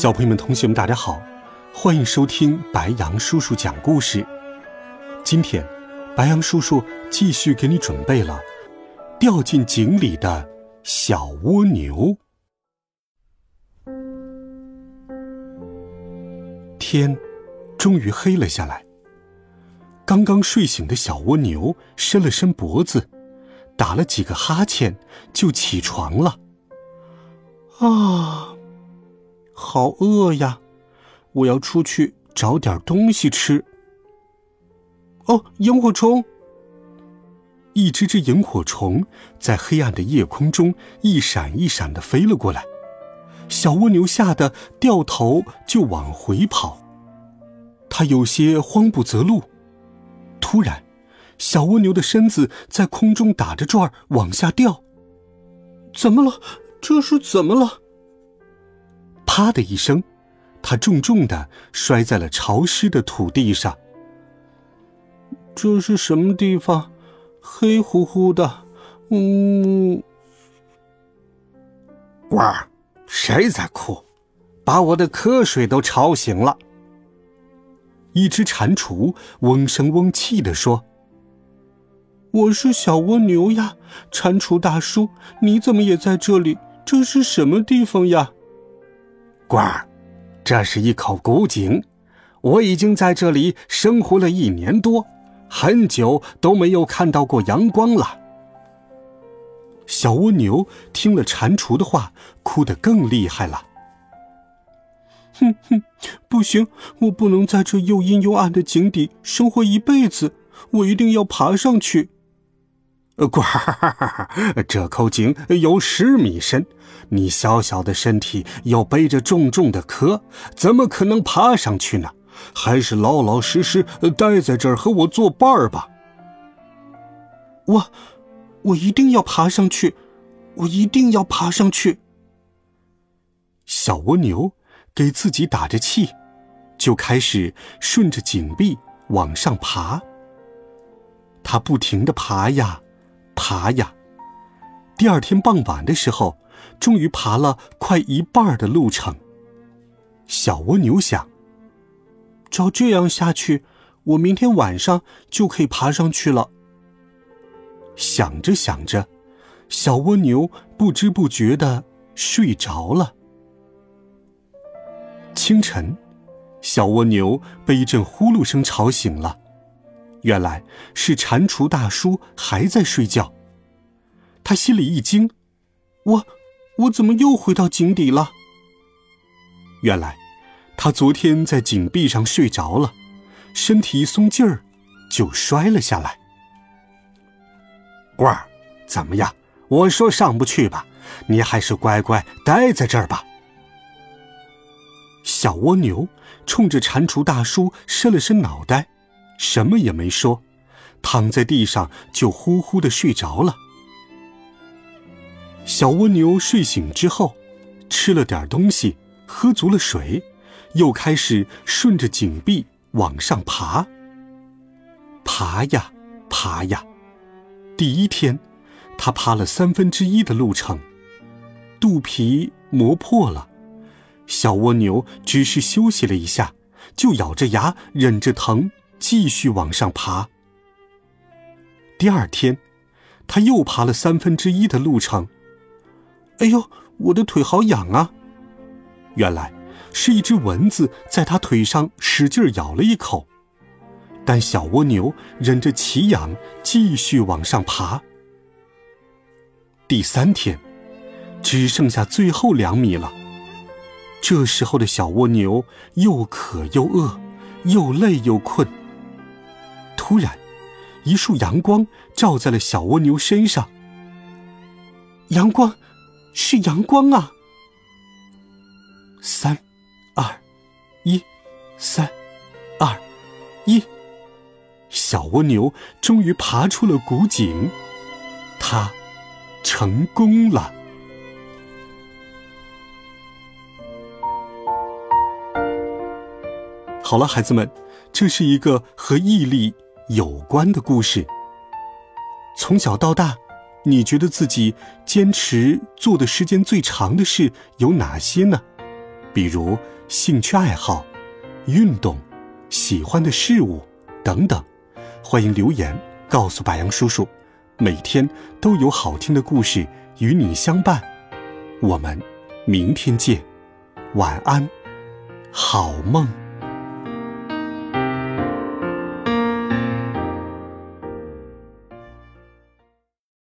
小朋友们、同学们，大家好，欢迎收听白杨叔叔讲故事。今天，白杨叔叔继续给你准备了掉进井里的小蜗牛。天终于黑了下来，刚刚睡醒的小蜗牛伸了伸脖子，打了几个哈欠，就起床了。啊！好饿呀！我要出去找点东西吃。哦，萤火虫！一只只萤火虫在黑暗的夜空中一闪一闪的飞了过来，小蜗牛吓得掉头就往回跑，它有些慌不择路。突然，小蜗牛的身子在空中打着转往下掉。怎么了？这是怎么了？啪的一声，他重重的摔在了潮湿的土地上。这是什么地方？黑乎乎的。嗯，呱，谁在哭？把我的瞌睡都吵醒了。一只蟾蜍嗡声嗡气的说：“我是小蜗牛呀，蟾蜍大叔，你怎么也在这里？这是什么地方呀？”官儿，这是一口古井，我已经在这里生活了一年多，很久都没有看到过阳光了。小蜗牛听了蟾蜍的话，哭得更厉害了。哼哼，不行，我不能在这又阴又暗的井底生活一辈子，我一定要爬上去。官儿，这口井有十米深，你小小的身体又背着重重的壳，怎么可能爬上去呢？还是老老实实待在这儿和我作伴儿吧。我，我一定要爬上去，我一定要爬上去。小蜗牛给自己打着气，就开始顺着井壁往上爬。它不停的爬呀。爬呀！第二天傍晚的时候，终于爬了快一半的路程。小蜗牛想：照这样下去，我明天晚上就可以爬上去了。想着想着，小蜗牛不知不觉的睡着了。清晨，小蜗牛被一阵呼噜声吵醒了。原来是蟾蜍大叔还在睡觉，他心里一惊：“我，我怎么又回到井底了？”原来，他昨天在井壁上睡着了，身体一松劲儿，就摔了下来。官儿，怎么样？我说上不去吧，你还是乖乖待在这儿吧。小蜗牛冲着蟾蜍大叔伸了伸脑袋。什么也没说，躺在地上就呼呼的睡着了。小蜗牛睡醒之后，吃了点东西，喝足了水，又开始顺着井壁往上爬。爬呀，爬呀，第一天，它爬了三分之一的路程，肚皮磨破了。小蜗牛只是休息了一下，就咬着牙忍着疼。继续往上爬。第二天，他又爬了三分之一的路程。哎呦，我的腿好痒啊！原来是一只蚊子在他腿上使劲咬了一口。但小蜗牛忍着奇痒，继续往上爬。第三天，只剩下最后两米了。这时候的小蜗牛又渴又饿，又累又困。突然，一束阳光照在了小蜗牛身上。阳光，是阳光啊！三、二一、三、二、一，小蜗牛终于爬出了古井，它成功了。好了，孩子们，这是一个和毅力有关的故事。从小到大，你觉得自己坚持做的时间最长的事有哪些呢？比如兴趣爱好、运动、喜欢的事物等等。欢迎留言告诉白杨叔叔，每天都有好听的故事与你相伴。我们明天见，晚安，好梦。